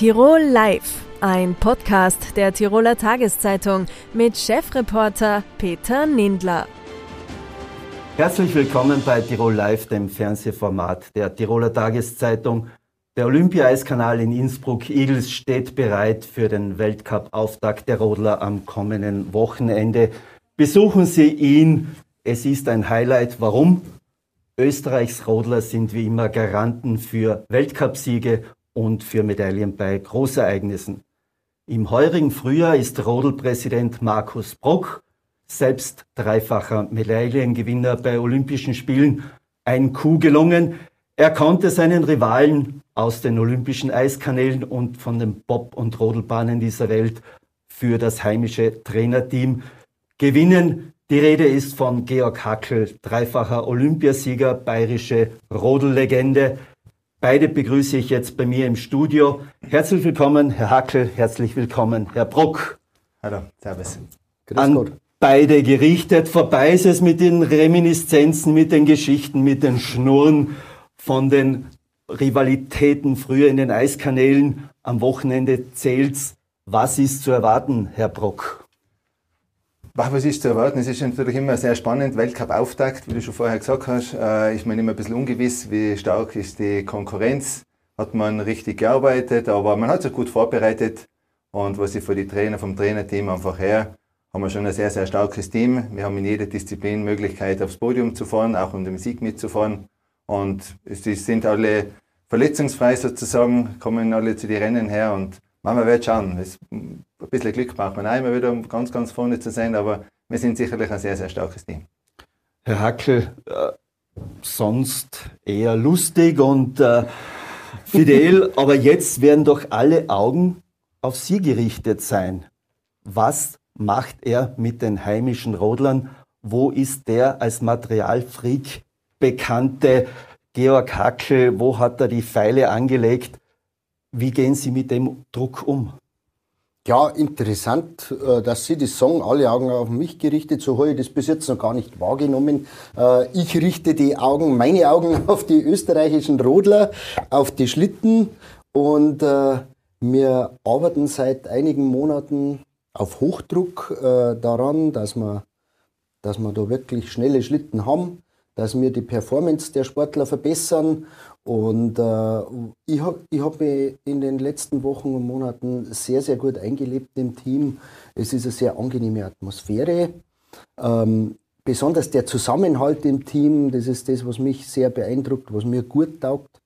Tirol Live, ein Podcast der Tiroler Tageszeitung mit Chefreporter Peter Nindler. Herzlich willkommen bei Tirol Live, dem Fernsehformat der Tiroler Tageszeitung. Der Olympia-Eiskanal in Innsbruck-Igels steht bereit für den Weltcup-Auftakt der Rodler am kommenden Wochenende. Besuchen Sie ihn. Es ist ein Highlight. Warum? Österreichs Rodler sind wie immer Garanten für Weltcupsiege und für Medaillen bei Großereignissen. Im heurigen Frühjahr ist Rodelpräsident Markus Brock, selbst dreifacher Medaillengewinner bei Olympischen Spielen, ein Coup gelungen. Er konnte seinen Rivalen aus den Olympischen Eiskanälen und von den Bob- und Rodelbahnen dieser Welt für das heimische Trainerteam gewinnen. Die Rede ist von Georg Hackel, dreifacher Olympiasieger, bayerische Rodellegende. Beide begrüße ich jetzt bei mir im Studio. Herzlich willkommen, Herr Hackel, herzlich willkommen, Herr Bruck. Hallo, Servus. Grüß An Gott. beide gerichtet. Vorbei ist es mit den Reminiszenzen, mit den Geschichten, mit den Schnurren von den Rivalitäten früher in den Eiskanälen. Am Wochenende zählt's. Was ist zu erwarten, Herr Brock? Was ist zu erwarten? Es ist natürlich immer sehr spannend. Weltcup-Auftakt, wie du schon vorher gesagt hast, äh, ist man immer ein bisschen ungewiss, wie stark ist die Konkurrenz. Hat man richtig gearbeitet, aber man hat sich gut vorbereitet. Und was ich für die Trainer vom Trainerteam einfach her, haben wir schon ein sehr, sehr starkes Team. Wir haben in jeder Disziplin Möglichkeit, aufs Podium zu fahren, auch um den Sieg mitzufahren. Und es sind alle verletzungsfrei sozusagen, kommen alle zu den Rennen her und man wird schauen. Ein bisschen Glück braucht man auch immer wieder, um ganz, ganz vorne zu sein, aber wir sind sicherlich ein sehr, sehr starkes Team. Herr Hackel, äh, sonst eher lustig und äh, fidel, aber jetzt werden doch alle Augen auf Sie gerichtet sein. Was macht er mit den heimischen Rodlern? Wo ist der als Materialfreak bekannte Georg Hackel? Wo hat er die Pfeile angelegt? Wie gehen Sie mit dem Druck um? Ja, interessant, äh, dass Sie das sagen, alle Augen auf mich gerichtet. So habe ich das bis jetzt noch gar nicht wahrgenommen. Äh, ich richte die Augen, meine Augen auf die österreichischen Rodler, auf die Schlitten und äh, wir arbeiten seit einigen Monaten auf Hochdruck daran, dass wir, dass wir da wirklich schnelle Schlitten haben, dass wir die Performance der Sportler verbessern und äh, ich habe ich hab mich in den letzten Wochen und Monaten sehr, sehr gut eingelebt im Team. Es ist eine sehr angenehme Atmosphäre. Ähm, besonders der Zusammenhalt im Team, das ist das, was mich sehr beeindruckt, was mir gut taugt.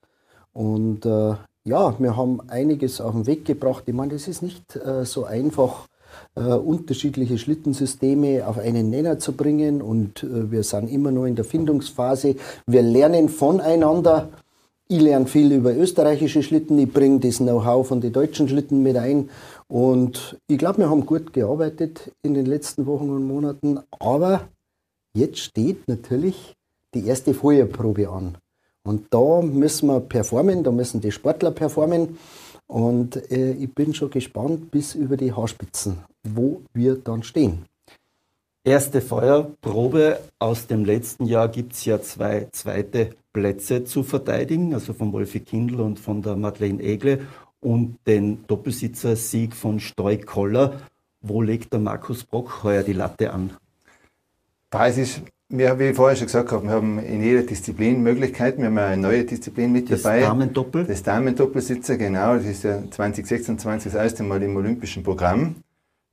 Und äh, ja, wir haben einiges auf den Weg gebracht. Ich meine, es ist nicht äh, so einfach, äh, unterschiedliche Schlittensysteme auf einen Nenner zu bringen. Und äh, wir sind immer noch in der Findungsphase. Wir lernen voneinander. Ich lerne viel über österreichische Schlitten, ich bringe das Know-how von den deutschen Schlitten mit ein. Und ich glaube, wir haben gut gearbeitet in den letzten Wochen und Monaten. Aber jetzt steht natürlich die erste Feuerprobe an. Und da müssen wir performen, da müssen die Sportler performen. Und äh, ich bin schon gespannt bis über die Haarspitzen, wo wir dann stehen. Erste Feuerprobe aus dem letzten Jahr gibt es ja zwei zweite Plätze zu verteidigen, also von Wolfi Kindl und von der Madeleine Egle und den Doppelsitzer-Sieg von Stoi Koller. Wo legt der Markus Brock heuer die Latte an? Da ist es, wir, wie ich vorher schon gesagt habe, wir haben in jeder Disziplin Möglichkeiten. Wir haben eine neue Disziplin mit das dabei. Das Damendoppel? Das Damendoppelsitzer, genau. Das ist ja 2026 das erste Mal im olympischen Programm.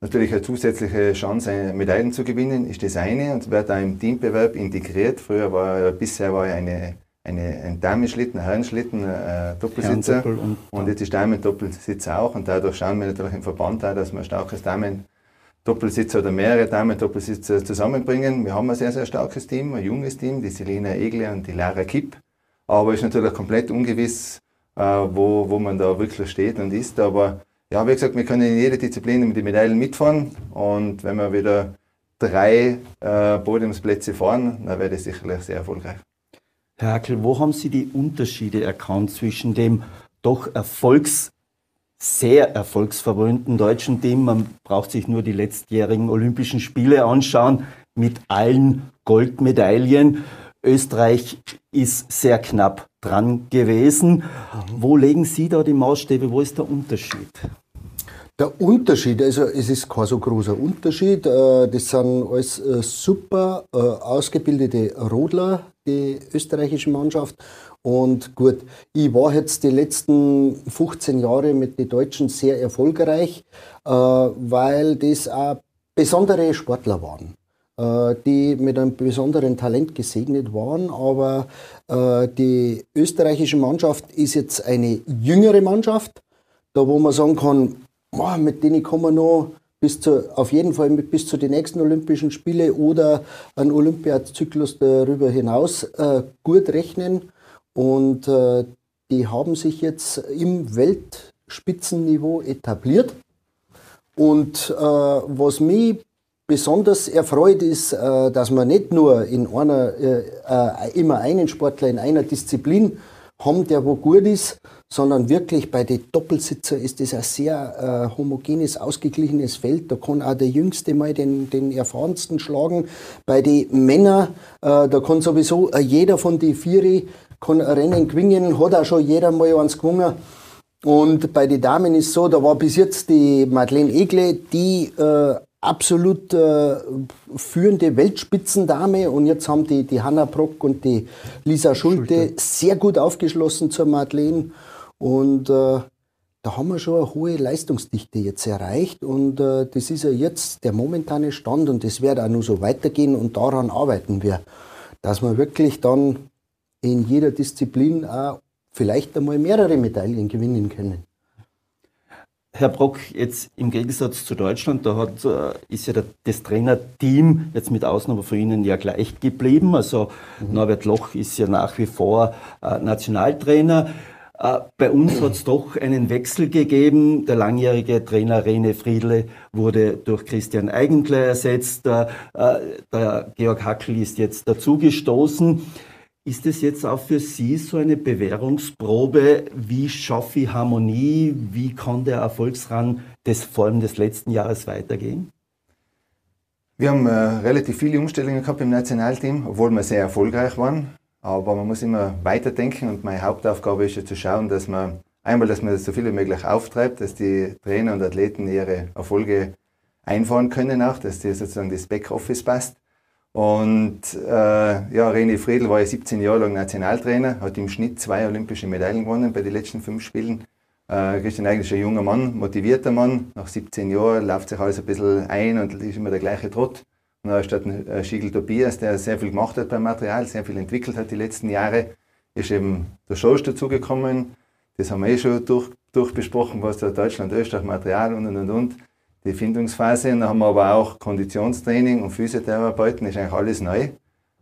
Natürlich eine zusätzliche Chance, Medaillen zu gewinnen, ist das eine. Und wird auch im Teambewerb integriert. Früher war, bisher war eine eine, ein Damenschlitten, ein Herrenschlitten, ein äh, Doppelsitzer. Und, und jetzt ist Damen-Doppelsitzer auch. Und dadurch schauen wir natürlich im Verband auch, dass wir ein starkes Damen-Doppelsitzer oder mehrere Damen-Doppelsitzer zusammenbringen. Wir haben ein sehr, sehr starkes Team, ein junges Team, die Selina Egle und die Lara Kipp, aber es ist natürlich komplett ungewiss, äh, wo, wo man da wirklich steht und ist, aber ja, wie gesagt, wir können in jeder Disziplin mit den Medaillen mitfahren und wenn wir wieder drei äh, Podiumsplätze fahren, dann wäre das sicherlich sehr erfolgreich. Herr Hackel, wo haben Sie die Unterschiede erkannt zwischen dem doch erfolgs sehr erfolgsverwöhnten deutschen Team. Man braucht sich nur die letztjährigen Olympischen Spiele anschauen mit allen Goldmedaillen Österreich ist sehr knapp dran gewesen. Wo legen Sie da die Maßstäbe? Wo ist der Unterschied? Der Unterschied, also es ist kein so großer Unterschied. Äh, das sind alles äh, super äh, ausgebildete Rodler, die österreichische Mannschaft. Und gut, ich war jetzt die letzten 15 Jahre mit den Deutschen sehr erfolgreich, weil das auch besondere Sportler waren die mit einem besonderen Talent gesegnet waren. Aber die österreichische Mannschaft ist jetzt eine jüngere Mannschaft, da wo man sagen kann, boah, mit denen kann man noch bis zu, auf jeden Fall bis zu den nächsten Olympischen Spiele oder einen Olympiazyklus darüber hinaus äh, gut rechnen. Und äh, die haben sich jetzt im Weltspitzenniveau etabliert. Und äh, was mich besonders erfreut ist, äh, dass man nicht nur in einer, äh, äh, immer einen Sportler in einer Disziplin haben, der wo gut ist, sondern wirklich bei den Doppelsitzer ist das ein sehr äh, homogenes, ausgeglichenes Feld. Da kann auch der Jüngste mal den, den erfahrensten schlagen. Bei den Männern, äh, da kann sowieso äh, jeder von den Vieri kann ein Rennen gewinnen, hat auch schon jeder mal eins gewonnen. Und bei den Damen ist so, da war bis jetzt die Madeleine Egle, die äh, absolut äh, führende Weltspitzendame. Und jetzt haben die, die Hanna Brock und die Lisa Schulte, Schulte. sehr gut aufgeschlossen zur Madeleine. Und äh, da haben wir schon eine hohe Leistungsdichte jetzt erreicht. Und äh, das ist ja jetzt der momentane Stand. Und das wird auch nur so weitergehen. Und daran arbeiten wir, dass wir wirklich dann in jeder Disziplin auch vielleicht einmal mehrere Medaillen gewinnen können. Herr Brock, jetzt im Gegensatz zu Deutschland, da hat, äh, ist ja das Trainerteam jetzt mit Ausnahme von Ihnen ja gleich geblieben. Also mhm. Norbert Loch ist ja nach wie vor äh, Nationaltrainer. Äh, bei uns hat es doch einen Wechsel gegeben. Der langjährige Trainer Rene Friedle wurde durch Christian Eigentler ersetzt. Der Georg Hackel ist jetzt dazugestoßen. Ist es jetzt auch für Sie so eine Bewährungsprobe? Wie schaffe ich Harmonie? Wie kann der Erfolgsrang des, vor allem des letzten Jahres weitergehen? Wir haben äh, relativ viele Umstellungen gehabt im Nationalteam, obwohl wir sehr erfolgreich waren. Aber man muss immer weiterdenken und meine Hauptaufgabe ist ja zu schauen, dass man einmal, dass man so viel wie möglich auftreibt, dass die Trainer und Athleten ihre Erfolge einfahren können auch, dass die sozusagen das Backoffice passt. Und äh, ja, René Friedl war ja 17 Jahre lang Nationaltrainer, hat im Schnitt zwei olympische Medaillen gewonnen bei den letzten fünf Spielen. Äh, Christian eigentlich ein junger Mann, motivierter Mann. Nach 17 Jahren läuft sich alles ein bisschen ein und ist immer der gleiche Trott. Und dann statt äh, Schiegel Tobias, der sehr viel gemacht hat beim Material, sehr viel entwickelt hat die letzten Jahre, ist eben der Schoß dazugekommen. Das haben wir eh schon durch, durchbesprochen, was da Deutschland, Österreich, Material und und und und die Findungsphase. Und dann haben wir aber auch Konditionstraining und Physiotherapeuten, ist eigentlich alles neu.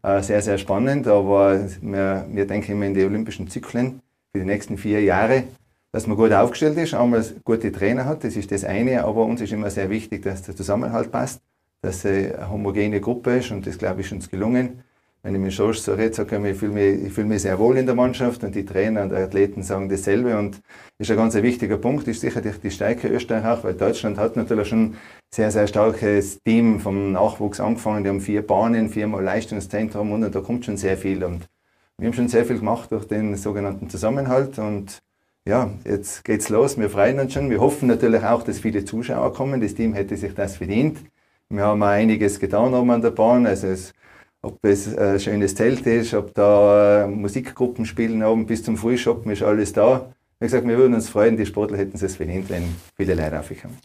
Äh, sehr, sehr spannend, aber wir, wir denken immer in die olympischen Zyklen für die nächsten vier Jahre, dass man gut aufgestellt ist, einmal gute Trainer hat, das ist das eine, aber uns ist immer sehr wichtig, dass der Zusammenhalt passt, dass es eine homogene Gruppe ist und das, glaube ich, ist uns gelungen wenn ich mit Schorsch so rede, sage ich, ich fühle mich, ich fühle mich sehr wohl in der Mannschaft und die Trainer und die Athleten sagen dasselbe und ist ein ganz wichtiger Punkt, ist sicherlich die Stärke Österreich auch, weil Deutschland hat natürlich schon sehr, sehr starkes Team vom Nachwuchs angefangen, die haben vier Bahnen, viermal Leistungszentrum und da kommt schon sehr viel und wir haben schon sehr viel gemacht durch den sogenannten Zusammenhalt und ja, jetzt geht's los, wir freuen uns schon, wir hoffen natürlich auch, dass viele Zuschauer kommen, das Team hätte sich das verdient. Wir haben auch einiges getan oben an der Bahn, also es ob es ein schönes Zelt ist, ob da Musikgruppen spielen oben bis zum Frühschoppen, ist alles da. Wie gesagt, wir würden uns freuen, die Sportler hätten es verdient, wenn viele Leute aufkommen.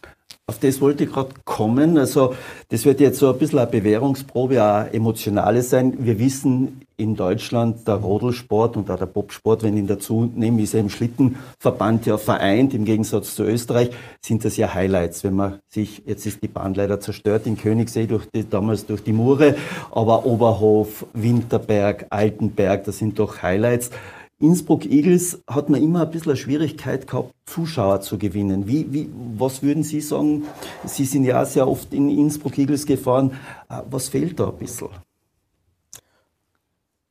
Auf das wollte ich gerade kommen. Also das wird jetzt so ein bisschen eine Bewährungsprobe, eine emotionale sein. Wir wissen in Deutschland, der Rodelsport und auch der Bobsport, wenn ich ihn dazu nehme, ist er im Schlittenverband ja vereint. Im Gegensatz zu Österreich sind das ja Highlights. Wenn man sich, jetzt ist die Bahn leider zerstört in Königssee, durch die, damals durch die Mure, aber Oberhof, Winterberg, Altenberg, das sind doch Highlights. Innsbruck Eagles hat man immer ein bisschen eine Schwierigkeit gehabt, Zuschauer zu gewinnen. Wie, wie, was würden Sie sagen? Sie sind ja sehr oft in Innsbruck Eagles gefahren. Äh, was fehlt da ein bisschen?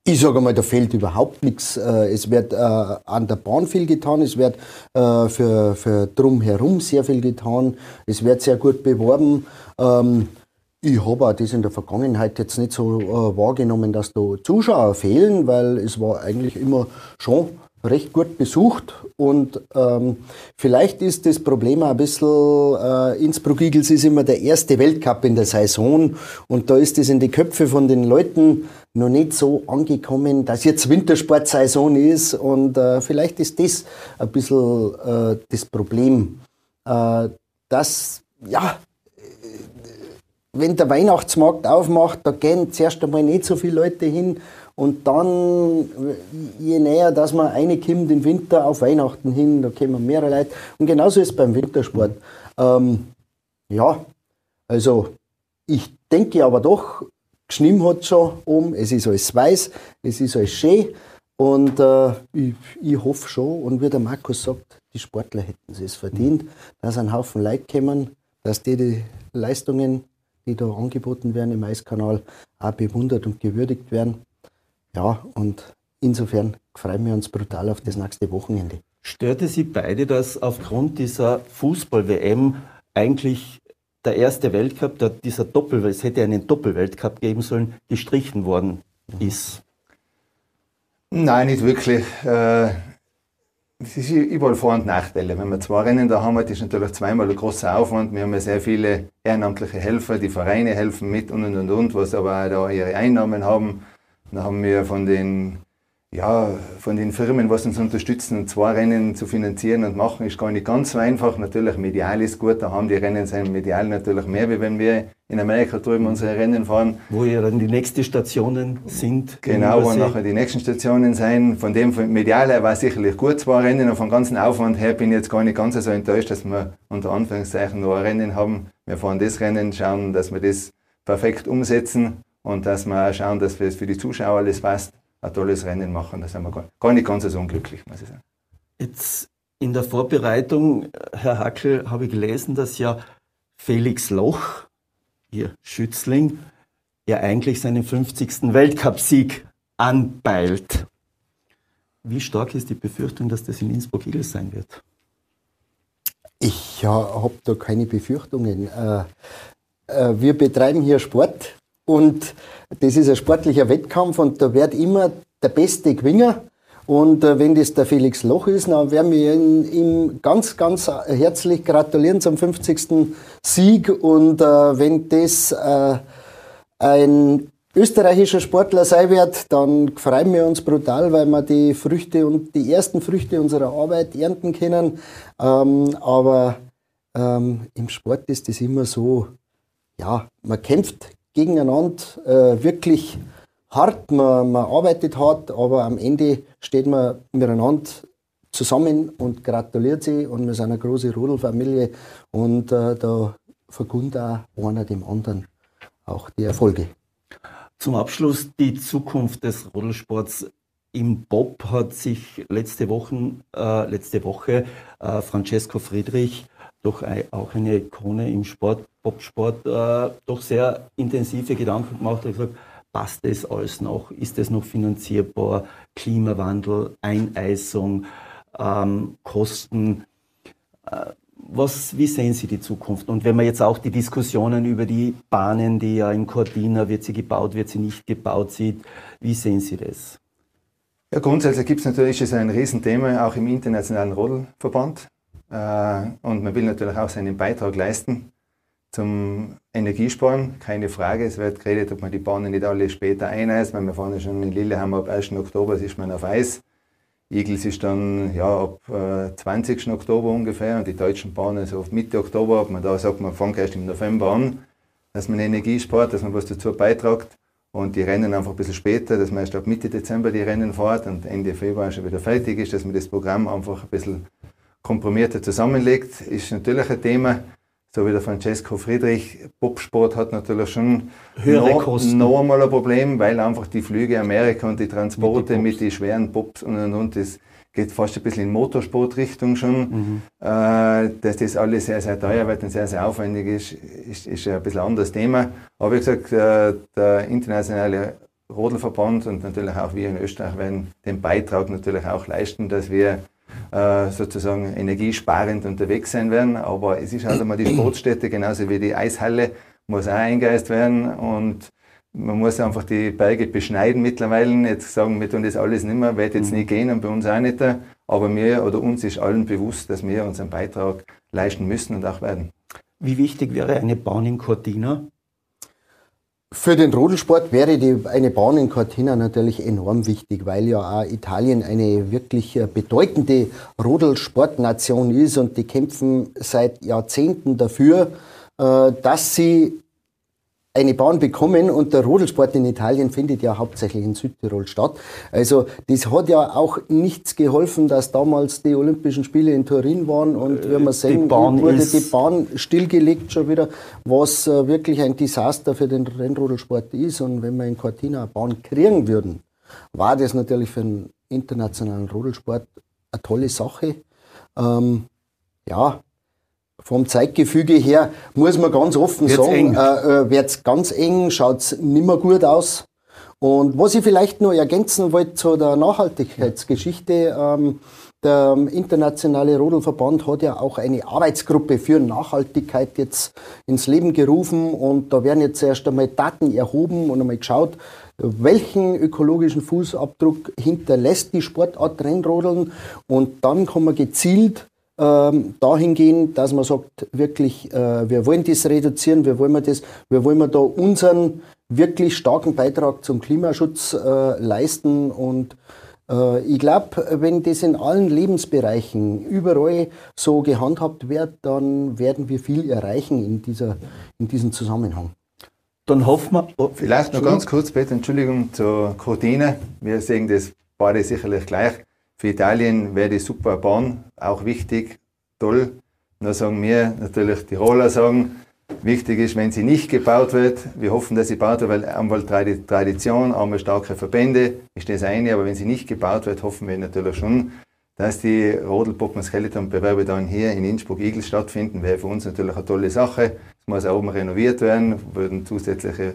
Ich sage mal, da fehlt überhaupt nichts. Äh, es wird äh, an der Bahn viel getan, es wird für, für drumherum sehr viel getan, es wird sehr gut beworben. Ähm, Ich habe auch das in der Vergangenheit jetzt nicht so äh, wahrgenommen, dass da Zuschauer fehlen, weil es war eigentlich immer schon recht gut besucht und ähm, vielleicht ist das Problem ein bisschen, äh, Innsbruck Eagles ist immer der erste Weltcup in der Saison und da ist es in die Köpfe von den Leuten noch nicht so angekommen, dass jetzt Wintersportsaison ist und äh, vielleicht ist das ein bisschen äh, das Problem, äh, dass, ja, wenn der Weihnachtsmarkt aufmacht, da gehen zuerst einmal nicht so viele Leute hin und dann, je näher, dass man eine kommt im Winter auf Weihnachten hin, da kommen mehrere Leute. Und genauso ist es beim Wintersport. Ähm, ja, also ich denke aber doch, geschnitten hat schon um, es ist alles weiß, es ist alles schön und äh, ich, ich hoffe schon, und wie der Markus sagt, die Sportler hätten es verdient, dass ein Haufen Leute kommen, dass die die Leistungen, die da angeboten werden im Eiskanal, auch bewundert und gewürdigt werden. Ja, und insofern freuen wir uns brutal auf das nächste Wochenende. Störte Sie beide, dass aufgrund dieser Fußball-WM eigentlich der erste Weltcup, der, dieser Doppel, es hätte einen Doppelweltcup geben sollen, gestrichen worden ist? Nein, nicht wirklich. Äh, es ist überall Vor- und Nachteile. Wenn wir zwei Rennen da haben, ist natürlich zweimal ein großer Aufwand. Wir haben ja sehr viele ehrenamtliche Helfer, die Vereine helfen mit und und und, und was aber auch da ihre Einnahmen haben. Dann haben wir von den ja, von den Firmen, was uns unterstützen, zwei Rennen zu finanzieren und machen, ist gar nicht ganz so einfach. Natürlich, medial ist gut, da haben die Rennen sein medial natürlich mehr, wie wenn wir in Amerika drüben unsere Rennen fahren. Wo ja dann die nächsten Stationen sind. Genau, wo nachher die nächsten Stationen sein. Von dem von medial her war sicherlich gut, zwei Rennen und vom ganzen Aufwand her bin ich jetzt gar nicht ganz so enttäuscht, dass wir unter Anführungszeichen nur ein Rennen haben. Wir fahren das Rennen, schauen, dass wir das perfekt umsetzen und dass wir auch schauen, dass es für die Zuschauer alles passt ein tolles Rennen machen. Da sind wir gar, nicht ganz so unglücklich, muss ich sagen. Jetzt in der Vorbereitung, Herr Hackel, habe ich gelesen, dass ja Felix Loch, Ihr Schützling, ja eigentlich seinen 50. Weltcupsieg anpeilt. Wie stark ist die Befürchtung, dass das in Innsbruck Eagles sein wird? Ich ja, habe da keine Befürchtungen. Äh, äh, wir betreiben hier Sport und das ist ein sportlicher Wettkampf und da wird immer der Beste gewinnen. Und äh, wenn das der Felix Loch ist, dann werden wir ihm ganz, ganz herzlich gratulieren zum 50. Sieg. Und äh, wenn das äh, ein österreichischer Sportler sein wird, dann freuen wir uns brutal, weil wir die Früchte und die ersten Früchte unserer Arbeit ernten können. Ähm, aber ähm, im Sport ist es immer so, ja, man kämpft gegeneinander äh, wirklich hart, man, man arbeitet hart, aber am Ende steht man miteinander zusammen und gratuliert sie und wir sind eine große Rodelfamilie und äh, da vergund auch einer dem anderen auch die Erfolge. Zum Abschluss die Zukunft des Rodelsports im Bob hat sich letzte, Wochen, äh, letzte Woche äh, Francesco Friedrich doch auch eine Ikone im Sport, Bobsport, äh, doch sehr intensive Gedanken gemacht und gesagt, passt das alles noch? Ist das noch finanzierbar? Klimawandel, Eineisung, ähm, Kosten. Äh, was, wie sehen Sie die Zukunft? Und wenn man jetzt auch die Diskussionen über die Bahnen, die ja in Cortina, wird sie gebaut, wird sie nicht gebaut, sieht, wie sehen Sie das? Ja, grundsätzlich gibt es natürlich ist ein Riesenthema auch im internationalen Rodelverband. Äh, und man will natürlich auch seinen Beitrag leisten zum Energiesparen, keine Frage. Es wird geredet, ob man die Bahnen nicht alle später eineist, wir fahren ja schon in Lillehammer ab 1. Oktober, ist man auf Eis. Igels ist dann ja, ab äh, 20. Oktober ungefähr und die deutschen Bahnen so auf Mitte Oktober, ob man da sagt, man fängt erst im November an, dass man Energie spart, dass man was dazu beitragt und die Rennen einfach ein bisschen später, dass man erst ab Mitte Dezember die Rennen fährt und Ende Februar schon wieder fertig ist, dass man das Programm einfach ein bisschen komprimierter zusammenlegt, ist natürlich ein Thema. So wie der Francesco Friedrich, Bobsport hat natürlich schon höhere noch, Kosten. Noch einmal ein Problem, weil einfach die Flüge Amerika und die Transporte mit, den schweren Bobs und und und, das geht fast ein bisschen in Motorsportrichtung schon. Mhm. Äh, dass das alles sehr, sehr teuer wird und sehr, sehr aufwendig ist, ist, ist ein bisschen ein anderes Thema. Aber wie gesagt, äh, der internationale Rodelverband und natürlich auch wir in Österreich werden den Beitrag natürlich auch leisten, dass wir äh, sozusagen energiesparend unterwegs sein werden. Aber es ist halt einmal die Sportstätte, genauso wie die Eishalle, muss auch eingeist werden und man muss einfach die Berge beschneiden mittlerweile. Jetzt sagen wir tun das alles nicht mehr, wird jetzt mhm. nicht gehen und bei uns auch nicht. Aber mir oder uns ist allen bewusst, dass wir unseren Beitrag leisten müssen und auch werden. Wie wichtig wäre eine Bahn in Cortina? Für den Rodelsport wäre die, eine Bahn in Cortina natürlich enorm wichtig, weil ja auch Italien eine wirklich äh, bedeutende Rodelsportnation ist und die kämpfen seit Jahrzehnten dafür, äh, dass sie eine Bahn bekommen und der Rodelsport in Italien findet ja hauptsächlich in Südtirol statt. Also das hat ja auch nichts geholfen, dass damals die Olympischen Spiele in Turin waren und wenn man sehen, die Bahn wurde die Bahn stillgelegt schon wieder, was äh, wirklich ein Desaster für den Rennrodelsport ist und wenn wir in Cortina eine Bahn kriegen würden, war das natürlich für den internationalen Rodelsport eine tolle Sache. Ähm, ja, vom Zeitgefüge her muss man ganz offen wird's sagen, äh, äh, wird es ganz eng, schaut es nicht mehr gut aus. Und was ich vielleicht noch ergänzen wollte zu der Nachhaltigkeitsgeschichte, ähm, der internationale Rodelverband hat ja auch eine Arbeitsgruppe für Nachhaltigkeit jetzt ins Leben gerufen und da werden jetzt erst einmal Daten erhoben und einmal geschaut, welchen ökologischen Fußabdruck hinterlässt die Sportart Rennrodeln und dann kann man gezielt ähm, dahingehend, dass man sagt, wirklich, äh, wir wollen das reduzieren, wir wollen das, wir wollen da unseren wirklich starken Beitrag zum Klimaschutz äh, leisten und äh, ich glaube, wenn das in allen Lebensbereichen überall so gehandhabt wird, dann werden wir viel erreichen in, dieser, in diesem Zusammenhang. Dann hoffen wir. Oh, Vielleicht noch ganz kurz, bitte, Entschuldigung, zur Courtine. Wir sehen das beide sicherlich gleich. Für Italien wäre die super Bahn auch wichtig, toll. Nur sagen wir natürlich, die Roller sagen, wichtig ist, wenn sie nicht gebaut wird. Wir hoffen, dass sie gebaut wird, weil einmal Tradition, einmal starke Verbände, ist das eine, aber wenn sie nicht gebaut wird, hoffen wir natürlich schon, dass die Rodelpuppen Skeleton Bewerbe dann hier in Innsbruck Igel stattfinden, wäre für uns natürlich eine tolle Sache. Es muss auch oben renoviert werden, würden zusätzliche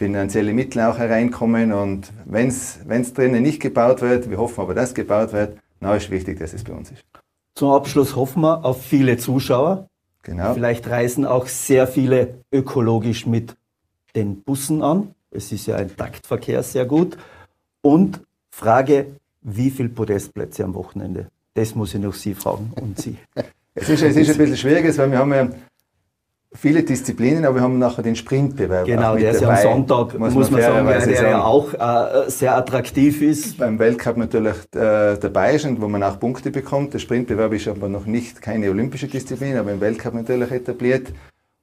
finanzielle Mittel auch hereinkommen. Und wenn es drinnen nicht gebaut wird, wir hoffen aber, dass gebaut wird, dann ist wichtig, dass es bei uns ist. Zum Abschluss hoffen wir auf viele Zuschauer. Genau. Vielleicht reisen auch sehr viele ökologisch mit den Bussen an. Es ist ja ein Taktverkehr sehr gut. Und Frage, wie viele Podestplätze am Wochenende? Das muss ich noch Sie fragen und Sie. es, ist, es ist ein bisschen schwierig, weil wir haben ja viele Disziplinen, aber wir haben nachher den Sprintbewerb. Genau, der ist ja am Sonntag, muss, muss man sagen, der, der ja auch äh, sehr attraktiv ist. Beim Weltcup natürlich äh, dabei ist und wo man auch Punkte bekommt. Der Sprintbewerb ist aber noch nicht keine olympische Disziplin, aber im Weltcup natürlich etabliert.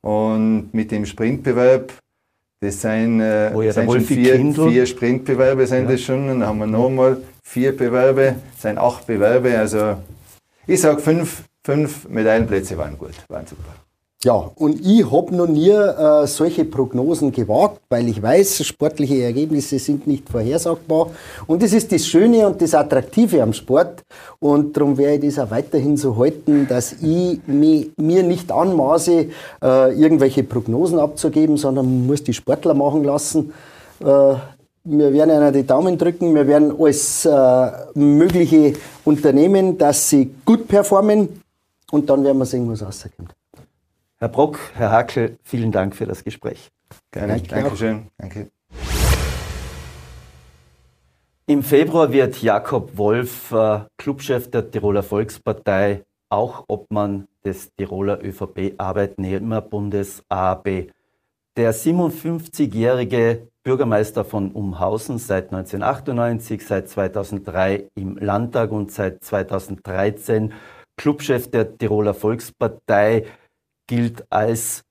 Und mit dem Sprintbewerb, das sind, äh, oh ja, sind schon vier, vier Sprintbewerbe sind ja. das schon. Und dann haben wir nochmal vier Bewerbe, sind acht Bewerbe. Also ich sage fünf, fünf Medaillenplätze waren gut, waren super. Ja, und ich habe noch nie äh, solche Prognosen gewagt, weil ich weiß, sportliche Ergebnisse sind nicht vorhersagbar. Und das ist das Schöne und das Attraktive am Sport. Und darum werde ich das auch weiterhin so halten, dass ich mich, mir nicht anmaße, äh, irgendwelche Prognosen abzugeben, sondern muss die Sportler machen lassen. Äh, wir werden ihnen die Daumen drücken, wir werden alles äh, Mögliche unternehmen, dass sie gut performen. Und dann werden wir sehen, was rauskommt. Herr Brock, Herr Hakel, vielen Dank für das Gespräch. Gerne, Danke Dankeschön. Danke. Im Februar wird Jakob Wolf äh, Clubchef der Tiroler Volkspartei, auch Obmann des Tiroler ÖVP-Arbeitnehmerbundes AB. Der 57-jährige Bürgermeister von Umhausen seit 1998, seit 2003 im Landtag und seit 2013 Clubchef der Tiroler Volkspartei gilt als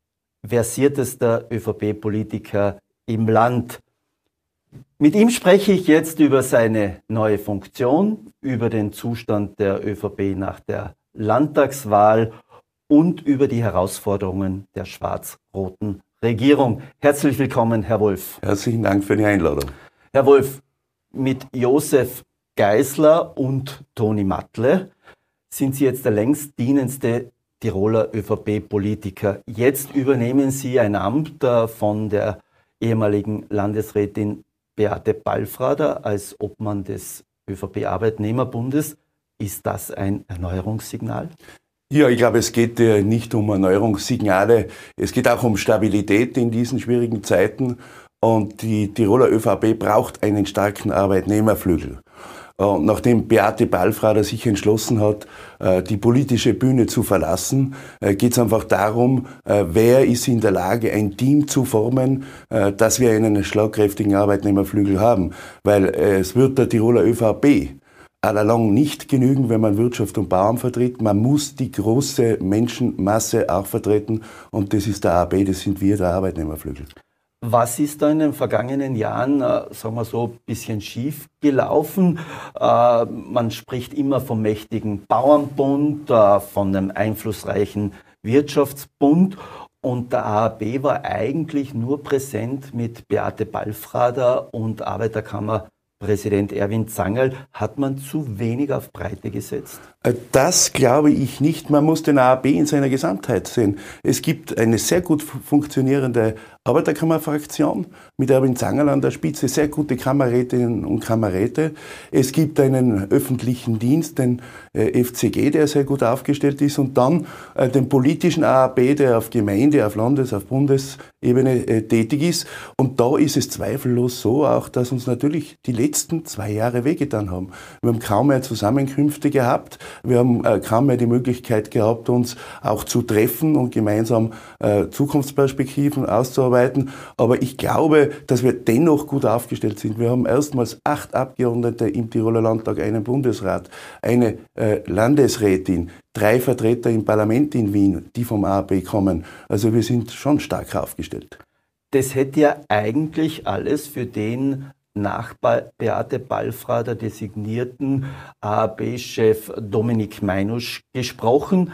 versiertester ÖVP-Politiker im Land. Mit ihm spreche ich jetzt über seine neue Funktion, über den Zustand der ÖVP nach der Landtagswahl und über die Herausforderungen der schwarz-roten Regierung. Herzlich willkommen, Herr Wolf. Herzlichen Dank für die Einladung. Herr Wolf, mit Josef Geisler und Toni Mattle sind Sie jetzt der längst dienendste Tiroler ÖVP-Politiker. Jetzt übernehmen Sie ein Amt äh, von der ehemaligen Landesrätin Beate Ballfrader als Obmann des ÖVP-Arbeitnehmerbundes. Ist das ein Erneuerungssignal? Ja, ich glaube, es geht äh, nicht um Erneuerungssignale, es geht auch um Stabilität in diesen schwierigen Zeiten. Und die Tiroler ÖVP braucht einen starken Arbeitnehmerflügel. Und nachdem Beate Ballfrader sich entschlossen hat, äh, die politische Bühne zu verlassen, äh, geht es einfach darum, wer ist in der Lage, ein Team zu formen, dass wir einen schlagkräftigen Arbeitnehmerflügel haben. Weil es wird der Tiroler ÖVP allalong nicht genügen, wenn man Wirtschaft und Bauern vertritt. Man muss die große Menschenmasse auch vertreten und das ist der AB, das sind wir, der Arbeitnehmerflügel. Was ist da in den vergangenen Jahren, äh, sagen wir so, ein bisschen schief gelaufen? Äh, man spricht immer vom mächtigen Bauernbund, äh, von einem einflussreichen Wirtschaftsbund und der AAB war eigentlich nur präsent mit Beate Ballfrader und Arbeiterkammer Präsident Erwin Zangerl, hat man zu wenig auf Breite gesetzt? Äh, das glaube ich nicht. Man muss den AAB in seiner Gesamtheit sehen. Es gibt eine sehr gut funktionierende Arbeiterkammerfraktion mit Erwin Zangerl an der Spitze, sehr gute Kammerrätinnen und Kammerräte. Es gibt einen öffentlichen Dienst, den äh, FCG, der sehr gut aufgestellt ist und dann äh, den politischen AAB, der auf Gemeinde, auf Landes-, auf Bundesebene äh, tätig ist. Und da ist es zweifellos so auch, dass uns natürlich die letzten zwei Jahre wehgetan haben. Wir haben kaum mehr Zusammenkünfte gehabt. Wir haben kaum mehr die Möglichkeit gehabt, uns auch zu treffen und gemeinsam Zukunftsperspektiven auszuarbeiten arbeiten. Aber ich glaube, dass wir dennoch gut aufgestellt sind. Wir haben erstmals acht Abgeordnete im Tiroler Landtag, einen Bundesrat, eine äh, Landesrätin, drei Vertreter im Parlament in Wien, die vom AAP kommen. Also wir sind schon stark aufgestellt. Das hätte ja eigentlich alles für den nach Beate Ballfrader designierten AAB-Chef Dominik Meinusch gesprochen.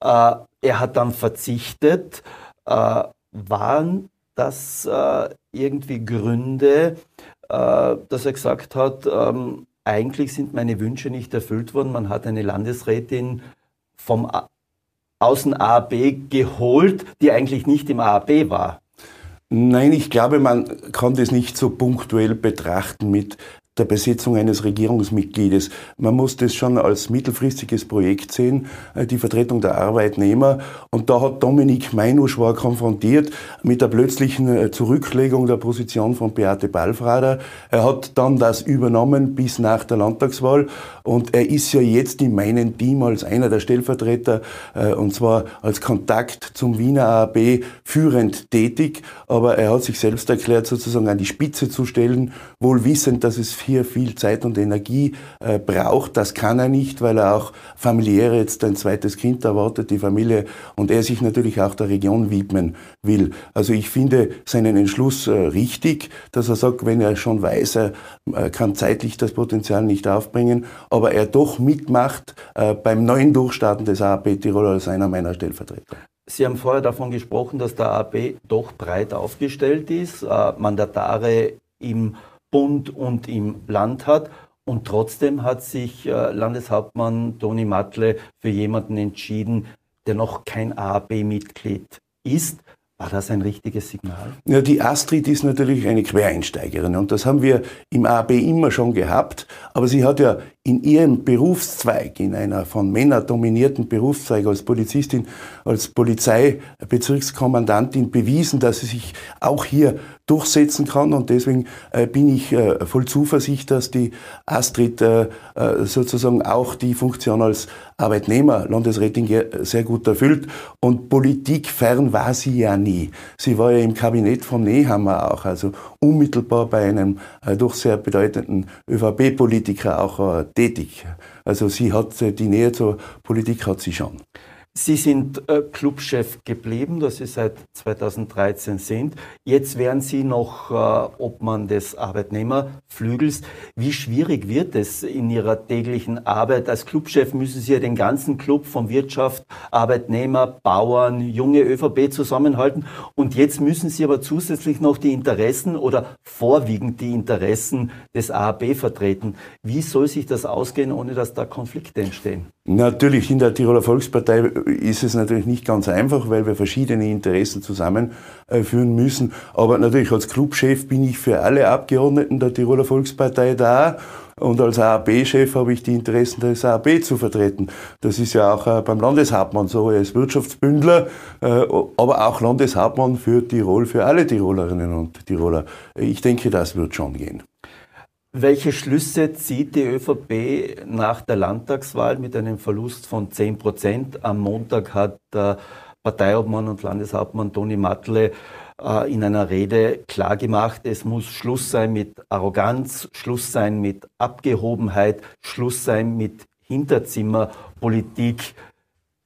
Äh, er hat dann verzichtet. Äh, waren das äh, irgendwie Gründe, äh, dass er gesagt hat, ähm, eigentlich sind meine Wünsche nicht erfüllt worden. Man hat eine Landesrätin vom A Außen AAB geholt, die eigentlich nicht im AAB war. Nein, ich glaube, man kann das nicht so punktuell betrachten mit der Besetzung eines Regierungsmitgliedes. Man muss das schon als mittelfristiges Projekt sehen, äh, die Vertretung der Arbeitnehmer. Und da hat Dominik Meinusch war konfrontiert mit der plötzlichen äh, Zurücklegung der Position von Beate Ballfrader. Er hat dann das übernommen bis nach der Landtagswahl und er ist ja jetzt in meinem Team als einer der Stellvertreter äh, und zwar als Kontakt zum Wiener AAB führend tätig. Aber er hat sich selbst erklärt, sozusagen an die Spitze zu stellen, wohl wissend, dass es hier viel Zeit und Energie äh, braucht. Das kann er nicht, weil er auch familiär jetzt ein zweites Kind erwartet, die Familie, und er sich natürlich auch der Region widmen will. Also ich finde seinen Entschluss äh, richtig, dass er sagt, wenn er schon weiß, er äh, kann zeitlich das Potenzial nicht aufbringen, aber er doch mitmacht äh, beim neuen Durchstarten des AAP Tirol als einer meiner Stellvertreter. Sie haben vorher davon gesprochen, dass der AAP doch breit aufgestellt ist, äh, Mandatare im Bund und im Land hat. Und trotzdem hat sich äh, Landeshauptmann Toni Matle für jemanden entschieden, der noch kein AAB-Mitglied ist. War das ein richtiges Signal? Ja, die Astrid ist natürlich eine Quereinsteigerin und das haben wir im AAB immer schon gehabt. Aber sie hat ja in ihrem Berufszweig, in einer von Männern dominierten Berufszweig als Polizistin, als Polizeibezirkskommandantin bewiesen, dass sie sich auch hier durchsetzen kann. Und deswegen äh, bin ich äh, voll Zuversicht, dass die Astrid äh, sozusagen auch die Funktion als Arbeitnehmer, Landesrätin sehr gut erfüllt. Und politikfern war sie ja nie. Sie war ja im Kabinett von Nehammer auch, also unmittelbar bei einem doch sehr bedeutenden ÖVP-Politiker auch tätig. Also sie hat äh, die Nähe zur Politik hat sie schon. Sie sind äh, Clubchef geblieben, das Sie seit 2013 sind. Jetzt wären Sie noch äh, Obmann des Arbeitnehmerflügels. Wie schwierig wird es in Ihrer täglichen Arbeit? Als Clubchef müssen Sie ja den ganzen Club von Wirtschaft, Arbeitnehmer, Bauern, junge ÖVP zusammenhalten. Und jetzt müssen Sie aber zusätzlich noch die Interessen oder vorwiegend die Interessen des AAB vertreten. Wie soll sich das ausgehen, ohne dass da Konflikte entstehen? Natürlich, in der Tiroler Volkspartei ist es natürlich nicht ganz einfach, weil wir verschiedene Interessen zusammenführen müssen. Aber natürlich als Clubchef bin ich für alle Abgeordneten der Tiroler Volkspartei da. Und als AAB-Chef habe ich die Interessen des AAB zu vertreten. Das ist ja auch äh, beim Landeshauptmann so. Er ist Wirtschaftsbündler, äh, aber auch Landeshauptmann für Tirol, für alle Tirolerinnen und Tiroler. Ich denke, das wird schon gehen. Welche Schlüsse zieht die ÖVP nach der Landtagswahl mit einem Verlust von 10 Prozent? Am Montag hat der Parteiobmann und Landeshauptmann Toni Matle äh, in einer Rede klargemacht, es muss Schluss sein mit Arroganz, Schluss sein mit Abgehobenheit, Schluss sein mit Hinterzimmerpolitik.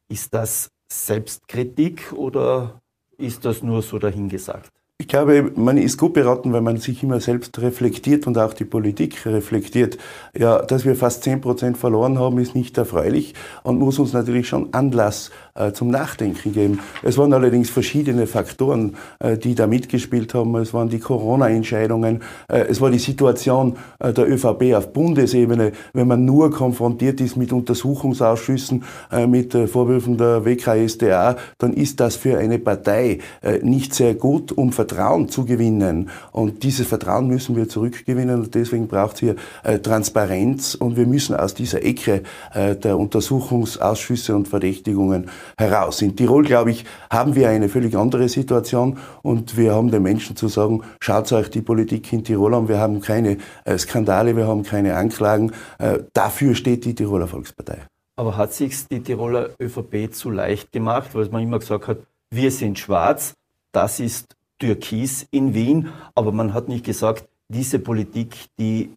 Ist das Selbstkritik oder ist das nur so dahingesagt? Ich glaube, man ist gut beraten, wenn man sich immer selbst reflektiert und auch die Politik reflektiert. Ja, dass wir fast 10 Prozent verloren haben, ist nicht erfreulich und muss uns natürlich schon Anlass zum Nachdenken geben. Es waren allerdings verschiedene Faktoren, äh, die da mitgespielt haben. Es waren die Corona-Entscheidungen, äh, es war die Situation äh, der ÖVP auf Bundesebene. Wenn man nur konfrontiert ist mit Untersuchungsausschüssen, äh, mit äh, Vorwürfen der WKSDA, dann ist das für eine Partei nicht sehr gut, um Vertrauen zu gewinnen. Und dieses Vertrauen müssen wir zurückgewinnen und deswegen braucht es hier äh, Transparenz und wir müssen aus dieser Ecke äh, der Untersuchungsausschüsse und Verdächtigungen heraus. In Tirol, glaube ich, haben wir eine völlig andere Situation und wir haben den Menschen zu sagen, schaut euch die Politik in Tirol an, wir haben keine äh, Skandale, wir haben keine Anklagen. Äh, dafür steht die Tiroler Volkspartei. Aber hat sich die Tiroler ÖVP zu leicht gemacht, weil man immer gesagt hat, wir sind schwarz, das ist Türkis in Wien, aber man hat nicht gesagt, diese Politik, die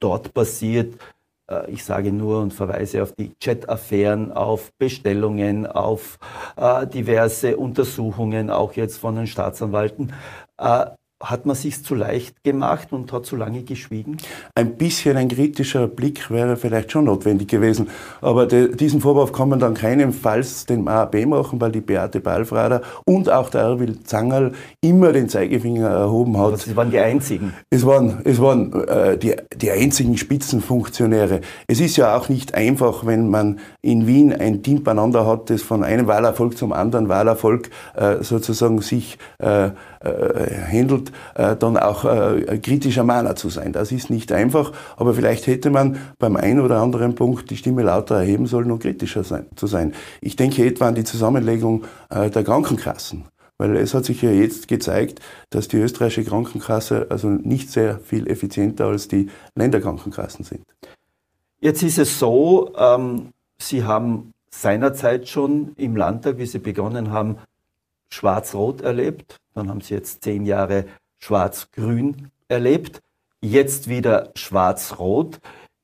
dort passiert, ich sage nur und verweise auf die Chat-Affären, auf Bestellungen, auf äh, diverse Untersuchungen, auch jetzt von den Staatsanwalten, äh, hat man sich zu leicht gemacht und hat zu lange geschwiegen? Ein bisschen ein kritischer Blick wäre vielleicht schon notwendig gewesen. Aber de, diesen Vorwurf kann man dann keinemfalls dem AAB machen, weil die Beate Balfrader und auch der Erwin Zangerl immer den Zeigefinger erhoben hat. Sie waren die einzigen. Es waren, es waren äh, die, die einzigen Spitzenfunktionäre. Es ist ja auch nicht einfach, wenn man in Wien ein Team beieinander hat, das von einem Wahlerfolg zum anderen Wahlerfolg äh, sozusagen sich äh, handelt, äh, dann auch äh, kritischer Mahner zu sein. Das ist nicht einfach, aber vielleicht hätte man beim einen oder anderen Punkt die Stimme lauter erheben sollen und kritischer sein, zu sein. Ich denke etwa an die Zusammenlegung äh, der Krankenkassen. Weil es hat sich ja jetzt gezeigt, dass die österreichische Krankenkasse also nicht sehr viel effizienter als die Länderkrankenkassen sind. Jetzt ist es so, ähm, Sie haben seinerzeit schon im Landtag, wie Sie begonnen haben, Schwarz-Rot erlebt. Dann haben sie jetzt zehn Jahre Schwarz-Grün erlebt. Jetzt wieder Schwarz-Rot.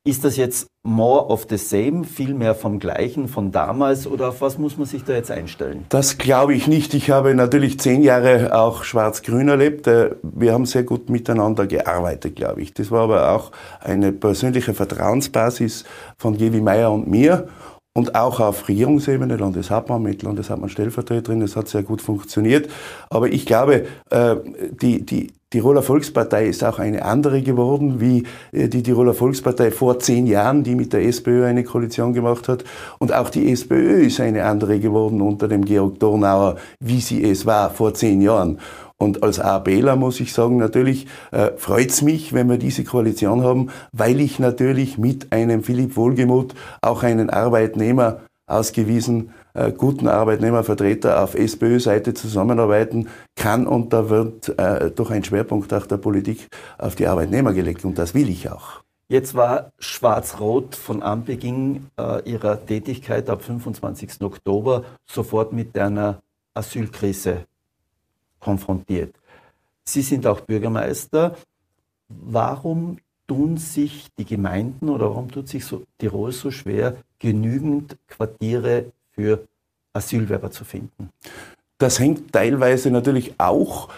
Ist das jetzt more of the same, viel mehr vom Gleichen von damals oder auf was muss man sich da jetzt einstellen? Das glaube ich nicht. Ich habe natürlich zehn Jahre auch Schwarz-Grün erlebt. Äh, wir haben sehr gut miteinander gearbeitet, glaube ich. Das war aber auch eine persönliche Vertrauensbasis von Gewi Meyer und mir und auch auf Regierungsebene, Landeshauptmann mit Landeshauptmann-Stellvertreterin, das hat sehr gut funktioniert. Aber ich glaube, äh, die, die Tiroler Volkspartei ist auch eine andere geworden, wie äh, die Tiroler Volkspartei vor zehn Jahren, die mit der SPÖ eine Koalition gemacht hat. Und auch die SPÖ ist eine andere geworden unter dem Georg Dornauer, wie sie es war vor zehn Jahren. Und als ABler muss ich sagen, natürlich äh, freut es mich, wenn wir diese Koalition haben, weil ich natürlich mit einem Philipp Wohlgemuth auch einen Arbeitnehmer ausgewiesen, äh, guten Arbeitnehmervertreter auf SPÖ-Seite zusammenarbeiten kann. Und da wird äh, doch ein Schwerpunkt auch der Politik auf die Arbeitnehmer gelegt. Und das will ich auch. Jetzt war Schwarz-Rot von Anbeginn äh, ihrer Tätigkeit ab 25. Oktober sofort mit einer Asylkrise konfrontiert. Sie sind auch Bürgermeister. Warum tun sich die Gemeinden oder warum tut sich so Tirol so schwer, genügend Quartiere für Asylwerber zu finden? Das hängt teilweise natürlich auch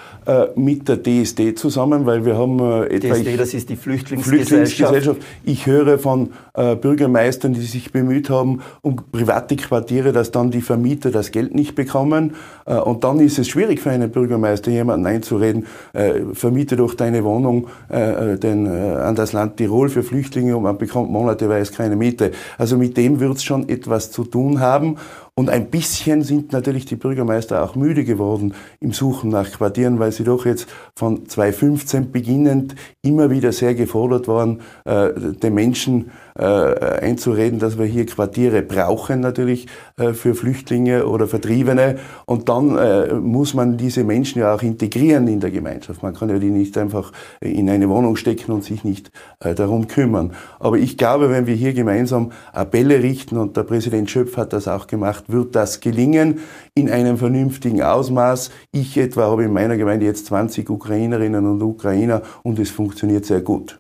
mit der DSD zusammen, weil wir haben äh, etwa... DSD, ich, das ist die Flüchtlingsgesellschaft. Flüchtlingsgesellschaft. Ich höre von äh, Bürgermeistern, die sich bemüht haben um private Quartiere, dass dann die Vermieter das Geld nicht bekommen. Äh, und dann ist es schwierig für einen Bürgermeister, jemanden einzureden, äh, vermiete doch deine Wohnung äh, äh den, äh, an das Land Tirol für Flüchtlinge und man bekommt monateweise keine Miete. Also mit dem wird es schon etwas zu tun haben. Und ein bisschen sind natürlich die Bürgermeister auch müde geworden im Suchen nach Quartieren, weil sie doch jetzt von 2015 beginnend immer wieder sehr gefordert waren, äh, den Menschen einzureden, dass wir hier Quartiere brauchen natürlich äh, für Flüchtlinge oder Vertriebene. Und dann äh, muss man diese Menschen ja auch integrieren in der Gemeinschaft. Man kann ja die nicht einfach in eine Wohnung stecken und sich nicht äh, darum kümmern. Aber ich glaube, wenn wir hier gemeinsam Appelle richten, und der Präsident Schöpf hat das auch gemacht, wird das gelingen in einem vernünftigen Ausmaß. Ich etwa habe in meiner Gemeinde jetzt 20 Ukrainerinnen und Ukrainer und es funktioniert sehr gut.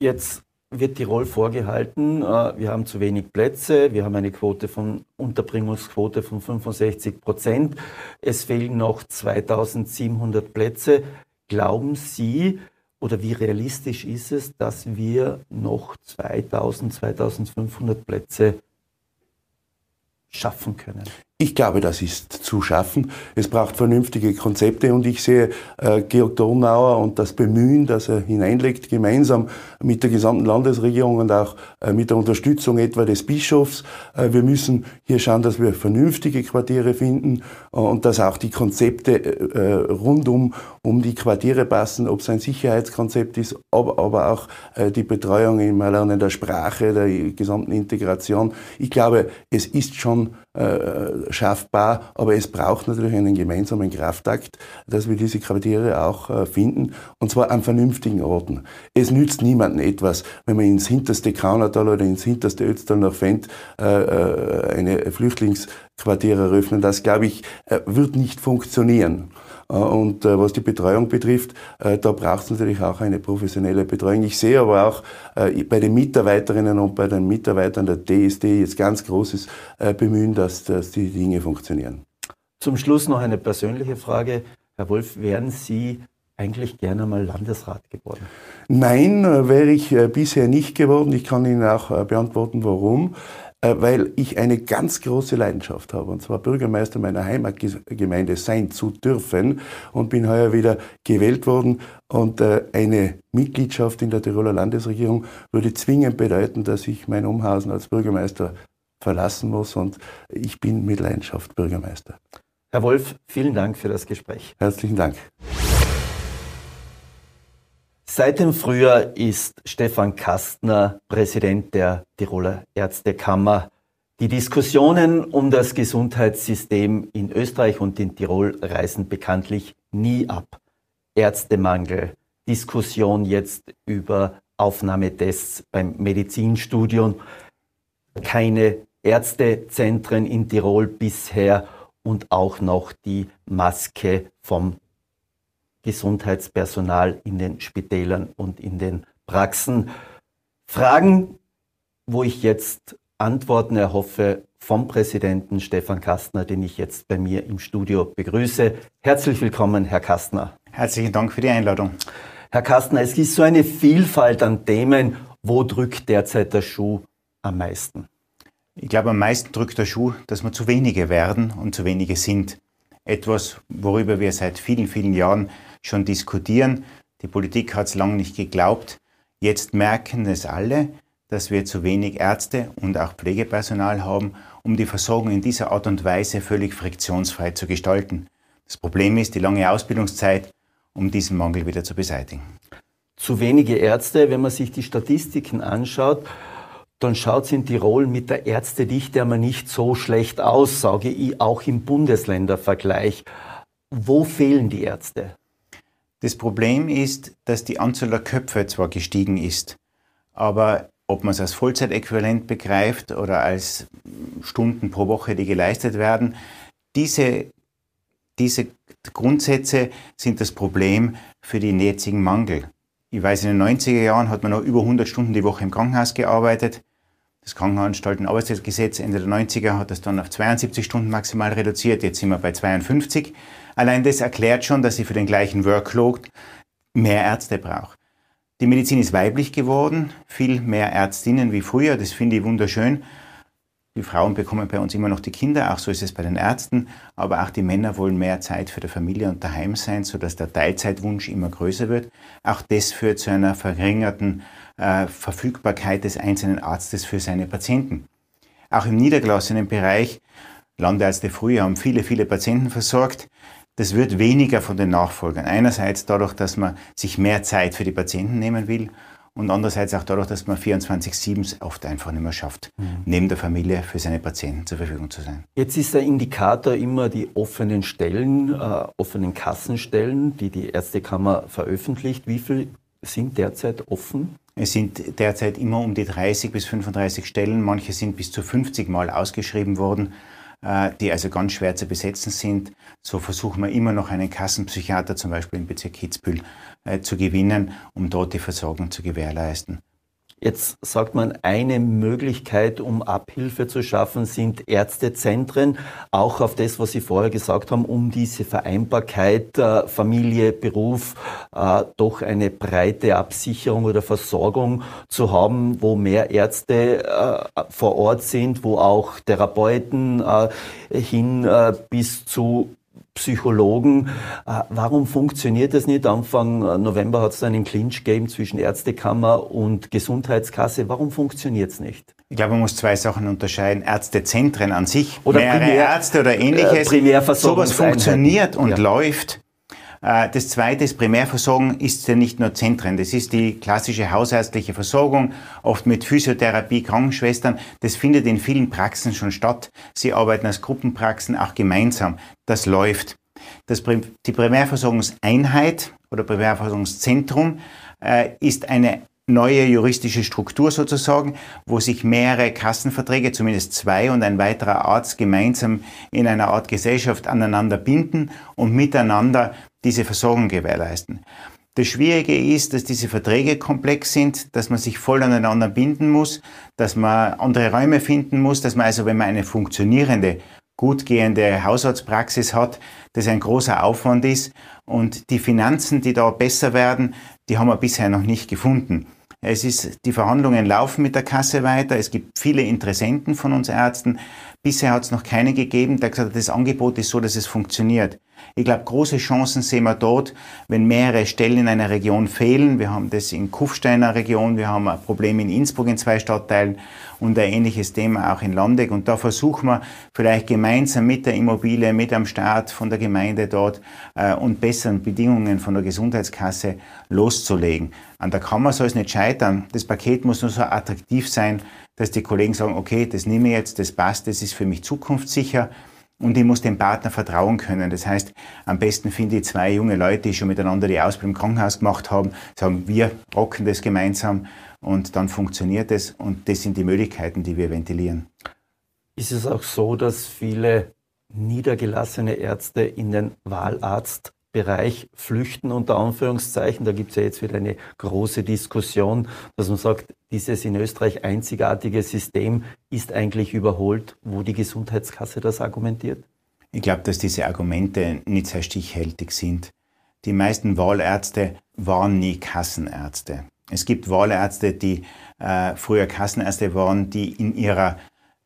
Jetzt wird Tirol vorgehalten, äh, wir haben zu wenig Plätze, wir haben eine Quote von Unterbringungsquote von 65 Prozent, es fehlen noch 2700 Plätze. Glauben Sie oder wie realistisch ist es, dass wir noch 2000, 2500 Plätze schaffen können? Ich glaube, das ist zu schaffen. Es braucht vernünftige Konzepte und ich sehe äh, Georg Donauer und das Bemühen, das er hineinlegt, gemeinsam mit der gesamten Landesregierung und auch äh, mit der Unterstützung etwa des Bischofs. Äh, wir müssen hier schauen, dass wir vernünftige Quartiere finden äh, und dass auch die Konzepte äh, rundum um die Quartiere passen, ob es ein Sicherheitskonzept ist, aber, aber auch äh, die Betreuung im Erlernen der Sprache, der gesamten Integration. Ich glaube, es ist schon äh, schaffbar, aber es braucht natürlich einen gemeinsamen Kraftakt, dass wir diese Quartiere auch äh, finden, und zwar an vernünftigen Orten. Es nützt niemandem etwas, wenn man ins hinterste Kaunertal oder ins hinterste Ötztal nach Fendt äh, eine Flüchtlingsquartier eröffnen. Das, glaube ich, wird nicht funktionieren. Äh, und äh, was die Betreuung betrifft, äh, da braucht es natürlich auch eine professionelle Betreuung. Ich sehe aber auch bei den Mitarbeiterinnen und bei den Mitarbeitern der DSD jetzt ganz großes Bemühen, dass, dass die Dinge funktionieren. Zum Schluss noch eine persönliche Frage. Herr Wolf, wären Sie eigentlich gerne mal Landesrat geworden? Nein, wäre ich bisher nicht geworden. Ich kann Ihnen auch beantworten, warum. Äh, weil ich eine ganz große Leidenschaft habe, und zwar Bürgermeister meiner Heimatgemeinde sein zu dürfen und bin heuer wieder gewählt worden. Und äh, eine Mitgliedschaft in der Tiroler Landesregierung würde zwingend bedeuten, dass ich mein Umhausen als Bürgermeister verlassen muss und ich bin mit Leidenschaft Bürgermeister. Herr Wolf, vielen Dank für das Gespräch. Herzlichen Dank. Seit dem Frühjahr ist Stefan Kastner Präsident der Tiroler Ärztekammer. Die Diskussionen um das Gesundheitssystem in Österreich und in Tirol reißen bekanntlich nie ab. Ärztemangel, Diskussion jetzt über Aufnahmetests beim Medizinstudium, keine Ärztezentren in Tirol bisher und auch noch die Maske vom Gesundheitspersonal in den Spitälern und in den Praxen. Fragen, wo ich jetzt Antworten erhoffe vom Präsidenten Stefan Kastner, den ich jetzt bei mir im Studio begrüße. Herzlich willkommen, Herr Kastner. Herzlichen Dank für die Einladung. Herr Kastner, es gibt so eine Vielfalt an Themen. Wo drückt derzeit der Schuh am meisten? Ich glaube, am meisten drückt der Schuh, dass wir zu wenige werden und zu wenige sind. Etwas, worüber wir seit vielen, vielen Jahren schon diskutieren. Die Politik hat es lange nicht geglaubt. Jetzt merken es alle, dass wir zu wenig Ärzte und auch Pflegepersonal haben, um die Versorgung in dieser Art und Weise völlig friktionsfrei zu gestalten. Das Problem ist die lange Ausbildungszeit, um diesen Mangel wieder zu beseitigen. Zu wenige Ärzte, wenn man sich die Statistiken anschaut, dann schaut es in Tirol mit der Ärztedichte einmal nicht so schlecht aus, sage ich, auch im Bundesländervergleich. Wo fehlen die Ärzte? Das Problem ist, dass die Anzahl der Köpfe zwar gestiegen ist, aber ob man es als Vollzeitäquivalent begreift oder als Stunden pro Woche, die geleistet werden, diese, diese Grundsätze sind das Problem für den jetzigen Mangel. Ich weiß, in den 90er Jahren hat man noch über 100 Stunden die Woche im Krankenhaus gearbeitet. Das Krankenanstaltenarbeitsgesetz Ende der 90er hat das dann auf 72 Stunden maximal reduziert. Jetzt sind wir bei 52. Allein das erklärt schon, dass sie für den gleichen Workload mehr Ärzte braucht. Die Medizin ist weiblich geworden, viel mehr Ärztinnen wie früher, das finde ich wunderschön. Die Frauen bekommen bei uns immer noch die Kinder, auch so ist es bei den Ärzten, aber auch die Männer wollen mehr Zeit für die Familie und daheim sein, sodass der Teilzeitwunsch immer größer wird. Auch das führt zu einer verringerten äh, Verfügbarkeit des einzelnen Arztes für seine Patienten. Auch im niedergelassenen Bereich, Landärzte früher haben viele, viele Patienten versorgt. Das wird weniger von den Nachfolgern. Einerseits dadurch, dass man sich mehr Zeit für die Patienten nehmen will und andererseits auch dadurch, dass man 24-7 oft einfach nicht mehr schafft, mhm. neben der Familie für seine Patienten zur Verfügung zu sein. Jetzt ist der Indikator immer die offenen Stellen, äh, offenen Kassenstellen, die die Ärztekammer veröffentlicht. Wie viel sind derzeit offen? Es sind derzeit immer um die 30 bis 35 Stellen. Manche sind bis zu 50 Mal ausgeschrieben worden. Äh, die also ganz schwer zu besetzen sind. So versuchen wir immer noch einen Kassenpsychiater zum Beispiel im Bezirk Kitzbühel äh, zu gewinnen, um dort die Versorgung zu gewährleisten. Jetzt sagt man, eine Möglichkeit, um Abhilfe zu schaffen, sind Ärztezentren. Auch auf das, was Sie vorher gesagt haben, um diese Vereinbarkeit äh, Familie, Beruf, äh, doch eine breite Absicherung oder Versorgung zu haben, wo mehr Ärzte äh, vor Ort sind, wo auch Therapeuten äh, hin äh, bis zu Psychologen. Äh, warum funktioniert das nicht? Anfang äh, November hat es einen Clinch gegeben zwischen Ärztekammer und Gesundheitskasse. Warum funktioniert es nicht? Ich glaube, man muss zwei Sachen unterscheiden. Ärztezentren an sich, oder mehrere Primär, Ärzte oder ähnliches. Äh, sowas funktioniert und ja. läuft. Äh, das zweite ist, Primärversorgung ist ja nicht nur Zentren. Das ist die klassische hausärztliche Versorgung, oft mit Physiotherapie, Krankenschwestern. Das findet in vielen Praxen schon statt. Sie arbeiten als Gruppenpraxen auch gemeinsam. Das läuft. Das, die Primärversorgungseinheit oder Primärversorgungszentrum äh, ist eine neue juristische Struktur sozusagen, wo sich mehrere Kassenverträge, zumindest zwei und ein weiterer Arzt gemeinsam in einer Art Gesellschaft aneinander binden und miteinander diese Versorgung gewährleisten. Das Schwierige ist, dass diese Verträge komplex sind, dass man sich voll aneinander binden muss, dass man andere Räume finden muss, dass man also, wenn man eine funktionierende, gut gehende Hausarztpraxis hat, das ein großer Aufwand ist und die Finanzen, die da besser werden, die haben wir bisher noch nicht gefunden. Es ist, die Verhandlungen laufen mit der Kasse weiter. Es gibt viele Interessenten von uns Ärzten. Bisher hat es noch keine gegeben, der gesagt hat, das Angebot ist so, dass es funktioniert. Ich glaube, große Chancen sehen wir dort, wenn mehrere Stellen in einer Region fehlen. Wir haben das in Kufsteiner Region, wir haben ein Problem in Innsbruck in zwei Stadtteilen und ein ähnliches Thema auch in Landeck. Und da versuchen wir vielleicht gemeinsam mit der Immobilie, mit dem Staat, von der Gemeinde dort äh, und besseren Bedingungen von der Gesundheitskasse loszulegen. An der Kammer soll es nicht scheitern. Das Paket muss nur so attraktiv sein, dass die Kollegen sagen, okay, das nehme ich jetzt, das passt, das ist für mich zukunftssicher und ich muss dem Partner vertrauen können. Das heißt, am besten finde ich zwei junge Leute, die schon miteinander die Ausbildung im Krankenhaus gemacht haben, sagen, wir rocken das gemeinsam und dann funktioniert es und das sind die Möglichkeiten, die wir ventilieren. Ist es auch so, dass viele niedergelassene Ärzte in den Wahlarzt Bereich flüchten, unter Anführungszeichen. Da gibt es ja jetzt wieder eine große Diskussion, dass man sagt, dieses in Österreich einzigartige System ist eigentlich überholt, wo die Gesundheitskasse das argumentiert? Ich glaube, dass diese Argumente nicht sehr stichhaltig sind. Die meisten Wahlärzte waren nie Kassenärzte. Es gibt Wahlärzte, die äh, früher Kassenärzte waren, die in ihrer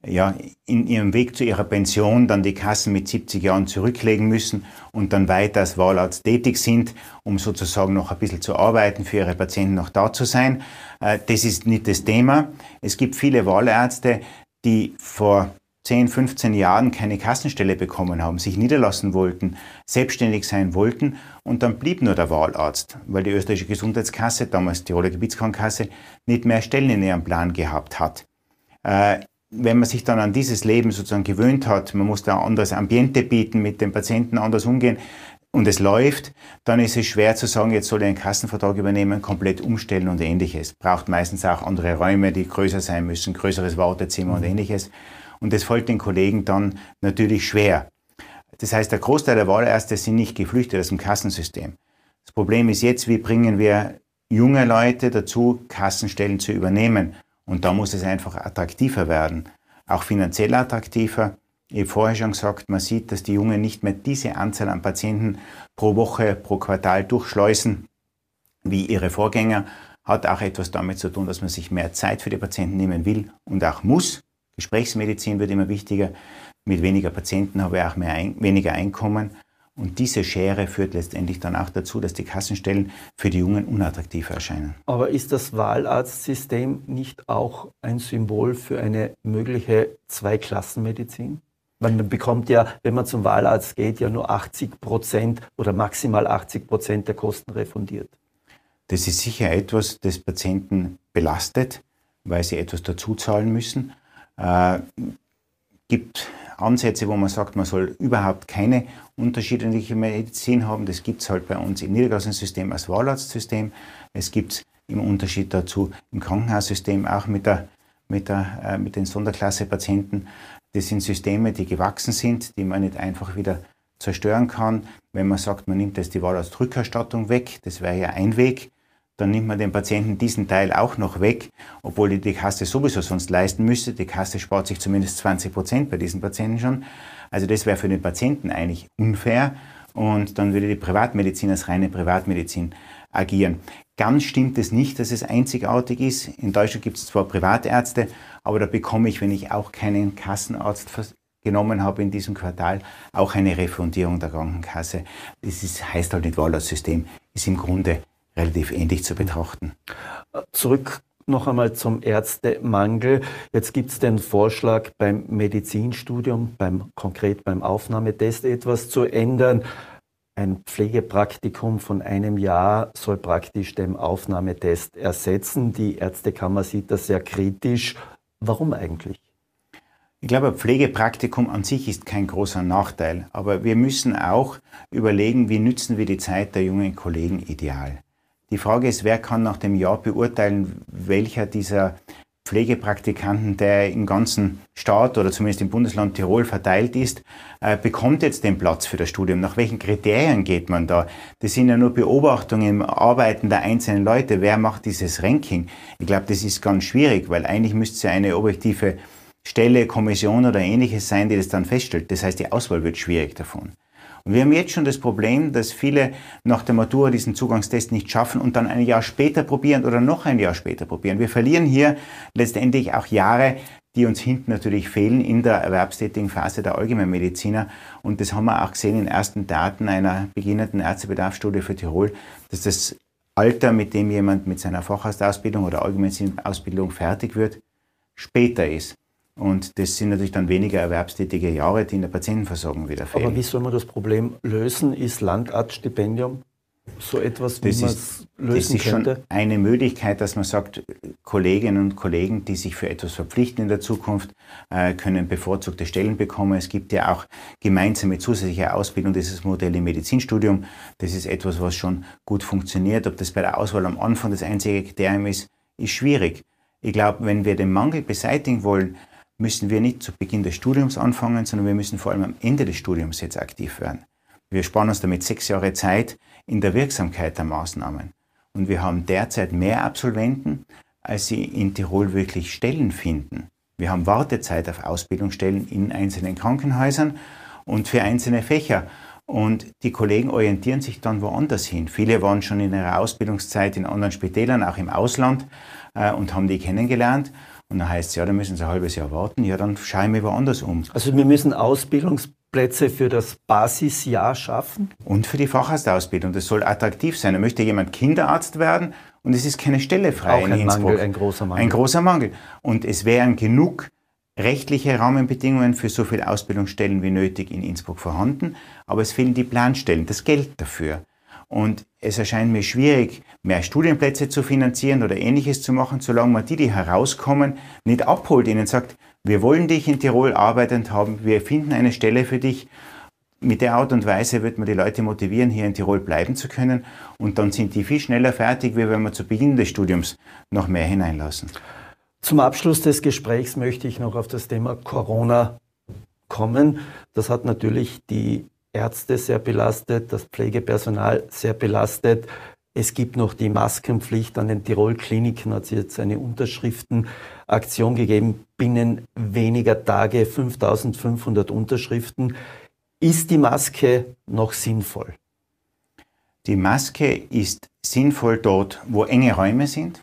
ja, in ihrem Weg zu ihrer Pension dann die Kassen mit 70 Jahren zurücklegen müssen und dann weiter als Wahlarzt tätig sind, um sozusagen noch ein bisschen zu arbeiten, für ihre Patienten noch da zu sein. Äh, das ist nicht das Thema. Es gibt viele Wahlärzte, die vor 10, 15 Jahren keine Kassenstelle bekommen haben, sich niederlassen wollten, selbstständig sein wollten und dann blieb nur der Wahlarzt, weil die österreichische Gesundheitskasse, damals die Tiroler Gebietskrankenkasse, nicht mehr Stellen in ihrem Plan gehabt hat. Wenn man sich dann an dieses Leben sozusagen gewöhnt hat, man muss da ein anderes Ambiente bieten, mit den Patienten anders umgehen und es läuft, dann ist es schwer zu sagen, jetzt soll ich einen Kassenvertrag übernehmen, komplett umstellen und ähnliches. Braucht meistens auch andere Räume, die größer sein müssen, größeres Wartezimmer und mhm. ähnliches. Und das fällt den Kollegen dann natürlich schwer. Das heißt, der Großteil der Wahlärzte sind nicht geflüchtet aus dem Kassensystem. Das Problem ist jetzt, wie bringen wir junge Leute dazu, Kassenstellen zu übernehmen? Und da muss es einfach attraktiver werden, auch finanziell attraktiver. Ich habe vorher schon gesagt, man sieht, dass die Jungen nicht mehr diese Anzahl an Patienten pro Woche, pro Quartal durchschleusen wie ihre Vorgänger. Hat auch etwas damit zu tun, dass man sich mehr Zeit für die Patienten nehmen will und auch muss. Gesprächsmedizin wird immer wichtiger. Mit weniger Patienten habe ich auch mehr weniger Einkommen. Und diese Schere führt letztendlich dann auch dazu, dass die Kassenstellen für die Jungen unattraktiv erscheinen. Aber ist das Wahlarztsystem nicht auch ein Symbol für eine mögliche Zweiklassenmedizin? Man bekommt ja, wenn man zum Wahlarzt geht, ja nur 80 Prozent oder maximal 80 Prozent der Kosten refundiert. Das ist sicher etwas, das Patienten belastet, weil sie etwas dazu zahlen müssen. Äh, gibt Ansätze, wo man sagt, man soll überhaupt keine unterschiedliche Medizin haben. Das gibt es halt bei uns im Niedergelassensystem als Wahlarztsystem. Es gibt es im Unterschied dazu im Krankenhaussystem auch mit, der, mit, der, äh, mit den Sonderklasse-Patienten. Das sind Systeme, die gewachsen sind, die man nicht einfach wieder zerstören kann. Wenn man sagt, man nimmt jetzt die Wahlarztrückerstattung weg, das wäre ja ein Weg dann nimmt man dem Patienten diesen Teil auch noch weg, obwohl die, die Kasse sowieso sonst leisten müsste. Die Kasse spart sich zumindest 20 Prozent bei diesen Patienten schon. Also das wäre für den Patienten eigentlich unfair und dann würde die Privatmedizin als reine Privatmedizin agieren. Ganz stimmt es nicht, dass es einzigartig ist. In Deutschland gibt es zwar Privatärzte, aber da bekomme ich, wenn ich auch keinen Kassenarzt genommen habe in diesem Quartal, auch eine Refundierung der Krankenkasse. Das ist, heißt halt nicht Wahlarztsystem, ist im Grunde relativ ähnlich zu betrachten. Zurück noch einmal zum Ärztemangel. Jetzt gibt es den Vorschlag beim Medizinstudium, beim, konkret beim Aufnahmetest etwas zu ändern. Ein Pflegepraktikum von einem Jahr soll praktisch den Aufnahmetest ersetzen. Die Ärztekammer sieht das sehr kritisch. Warum eigentlich? Ich glaube, Pflegepraktikum an sich ist kein großer Nachteil, aber wir müssen auch überlegen, wie nützen wir die Zeit der jungen Kollegen ideal. Die Frage ist, wer kann nach dem Jahr beurteilen, welcher dieser Pflegepraktikanten, der im ganzen Staat oder zumindest im Bundesland Tirol verteilt ist, äh, bekommt jetzt den Platz für das Studium. Nach welchen Kriterien geht man da? Das sind ja nur Beobachtungen im Arbeiten der einzelnen Leute. Wer macht dieses Ranking? Ich glaube, das ist ganz schwierig, weil eigentlich müsste es ja eine objektive Stelle, Kommission oder ähnliches sein, die das dann feststellt. Das heißt, die Auswahl wird schwierig davon. Wir haben jetzt schon das Problem, dass viele nach der Matura diesen Zugangstest nicht schaffen und dann ein Jahr später probieren oder noch ein Jahr später probieren. Wir verlieren hier letztendlich auch Jahre, die uns hinten natürlich fehlen in der erwerbstätigen Phase der Allgemeinmediziner. Und das haben wir auch gesehen in ersten Daten einer beginnenden Ärztebedarfsstudie für Tirol, dass das Alter, mit dem jemand mit seiner Facharztausbildung oder Allgemeinmedizinausbildung fertig wird, später ist. Und das sind natürlich dann weniger erwerbstätige Jahre, die in der Patientenversorgung wieder fehlen. Aber wie soll man das Problem lösen? Ist Landarztstipendium so etwas, wie man es lösen Das ist könnte? schon eine Möglichkeit, dass man sagt, Kolleginnen und Kollegen, die sich für etwas verpflichten in der Zukunft, äh, können bevorzugte Stellen bekommen. Es gibt ja auch gemeinsame zusätzliche Ausbildung, dieses Modell im Medizinstudium. Das ist etwas, was schon gut funktioniert. Ob das bei der Auswahl am Anfang das einzige Kriterium ist, ist schwierig. Ich glaube, wenn wir den Mangel beseitigen wollen, müssen wir nicht zu Beginn des Studiums anfangen, sondern wir müssen vor allem am Ende des Studiums jetzt aktiv werden. Wir sparen uns damit sechs Jahre Zeit in der Wirksamkeit der Maßnahmen. Und wir haben derzeit mehr Absolventen, als sie in Tirol wirklich Stellen finden. Wir haben Wartezeit auf Ausbildungsstellen in einzelnen Krankenhäusern und für einzelne Fächer. Und die Kollegen orientieren sich dann woanders hin. Viele waren schon in ihrer Ausbildungszeit in anderen Spitälern, auch im Ausland, äh, und haben die kennengelernt. Und dann heißt es, ja, dann müssen Sie ein halbes Jahr warten. Ja, dann schaue ich mir woanders um. Also wir müssen Ausbildungsplätze für das Basisjahr schaffen? Und für die Facharztausbildung. Das soll attraktiv sein. Da möchte jemand Kinderarzt werden und es ist keine Stelle frei Auch in ein Innsbruck. Mangel, ein großer Mangel. Ein großer Mangel. Und es wären genug rechtliche Rahmenbedingungen für so viele Ausbildungsstellen wie nötig in Innsbruck vorhanden, aber es fehlen die Planstellen, das Geld dafür. Und es erscheint mir schwierig, mehr Studienplätze zu finanzieren oder ähnliches zu machen, solange man die, die herauskommen, nicht abholt, ihnen sagt, wir wollen dich in Tirol arbeitend haben, wir finden eine Stelle für dich. Mit der Art und Weise wird man die Leute motivieren, hier in Tirol bleiben zu können und dann sind die viel schneller fertig, wie wenn wir zu Beginn des Studiums noch mehr hineinlassen. Zum Abschluss des Gesprächs möchte ich noch auf das Thema Corona kommen. Das hat natürlich die Ärzte sehr belastet, das Pflegepersonal sehr belastet. Es gibt noch die Maskenpflicht an den Tirol-Kliniken, hat es jetzt eine Unterschriftenaktion gegeben, binnen weniger Tage 5500 Unterschriften. Ist die Maske noch sinnvoll? Die Maske ist sinnvoll dort, wo enge Räume sind.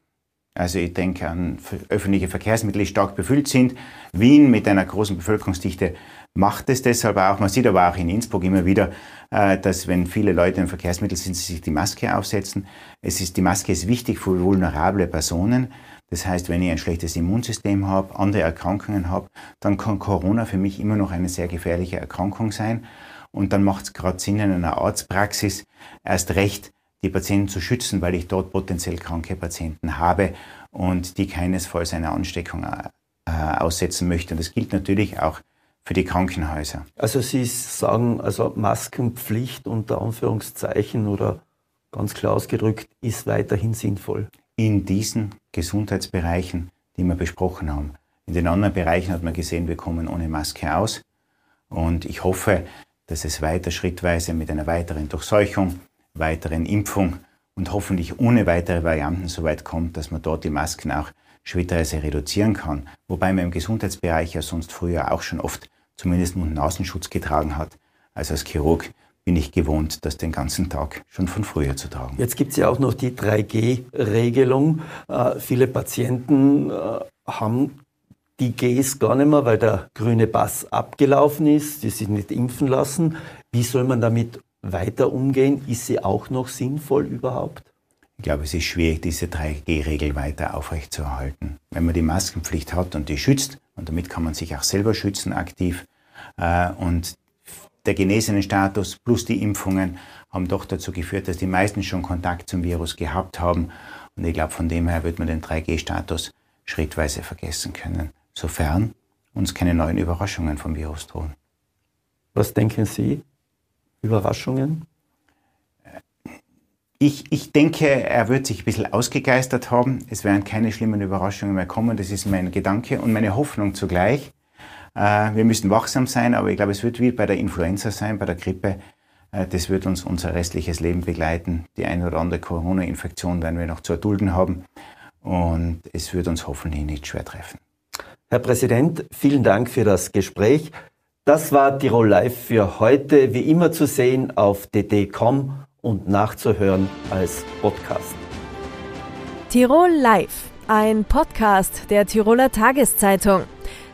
Also ich denke an öffentliche Verkehrsmittel, die stark befüllt sind. Wien mit einer großen Bevölkerungsdichte macht es deshalb auch. Man sieht aber auch in Innsbruck immer wieder, äh, dass wenn viele Leute im Verkehrsmittel sind, sie sich die Maske aufsetzen. Es ist, die Maske ist wichtig für vulnerable Personen. Das heißt, wenn ich ein schlechtes Immunsystem habe, andere Erkrankungen habe, dann kann Corona für mich immer noch eine sehr gefährliche Erkrankung sein. Und dann macht es gerade Sinn, in einer Arztpraxis erst recht die Patienten zu schützen, weil ich dort potenziell kranke Patienten habe und die keinesfalls einer Ansteckung äh, aussetzen möchte. Und das gilt natürlich auch für die Krankenhäuser. Also Sie sagen, also Maskenpflicht unter Anführungszeichen oder ganz klar ausgedrückt, ist weiterhin sinnvoll. In diesen Gesundheitsbereichen, die wir besprochen haben. In den anderen Bereichen hat man gesehen, wir kommen ohne Maske aus. Und ich hoffe, dass es weiter schrittweise mit einer weiteren Durchseuchung, weiteren Impfung und hoffentlich ohne weitere Varianten so weit kommt, dass man dort die Masken auch schrittweise reduzieren kann. Wobei man im Gesundheitsbereich ja sonst früher auch schon oft zumindest Mund-Nasenschutz getragen hat. Also als Chirurg bin ich gewohnt, das den ganzen Tag schon von früher zu tragen. Jetzt gibt es ja auch noch die 3G-Regelung. Äh, viele Patienten äh, haben die Gs gar nicht mehr, weil der grüne Pass abgelaufen ist, die sich nicht impfen lassen. Wie soll man damit weiter umgehen? Ist sie auch noch sinnvoll überhaupt? Ich glaube, es ist schwierig, diese 3G-Regel weiter aufrechtzuerhalten. Wenn man die Maskenpflicht hat und die schützt, und damit kann man sich auch selber schützen aktiv, und der genesene Status plus die Impfungen haben doch dazu geführt, dass die meisten schon Kontakt zum Virus gehabt haben. Und ich glaube, von dem her wird man den 3G-Status schrittweise vergessen können, sofern uns keine neuen Überraschungen vom Virus drohen. Was denken Sie? Überraschungen? Ich, ich denke, er wird sich ein bisschen ausgegeistert haben. Es werden keine schlimmen Überraschungen mehr kommen. Das ist mein Gedanke und meine Hoffnung zugleich. Äh, wir müssen wachsam sein, aber ich glaube, es wird wie bei der Influenza sein, bei der Grippe. Äh, das wird uns unser restliches Leben begleiten. Die eine oder andere Corona-Infektion werden wir noch zu erdulden haben. Und es wird uns hoffentlich nicht schwer treffen. Herr Präsident, vielen Dank für das Gespräch. Das war Tirol Live für heute, wie immer zu sehen auf dd.com und nachzuhören als Podcast. Tirol Live, ein Podcast der Tiroler Tageszeitung.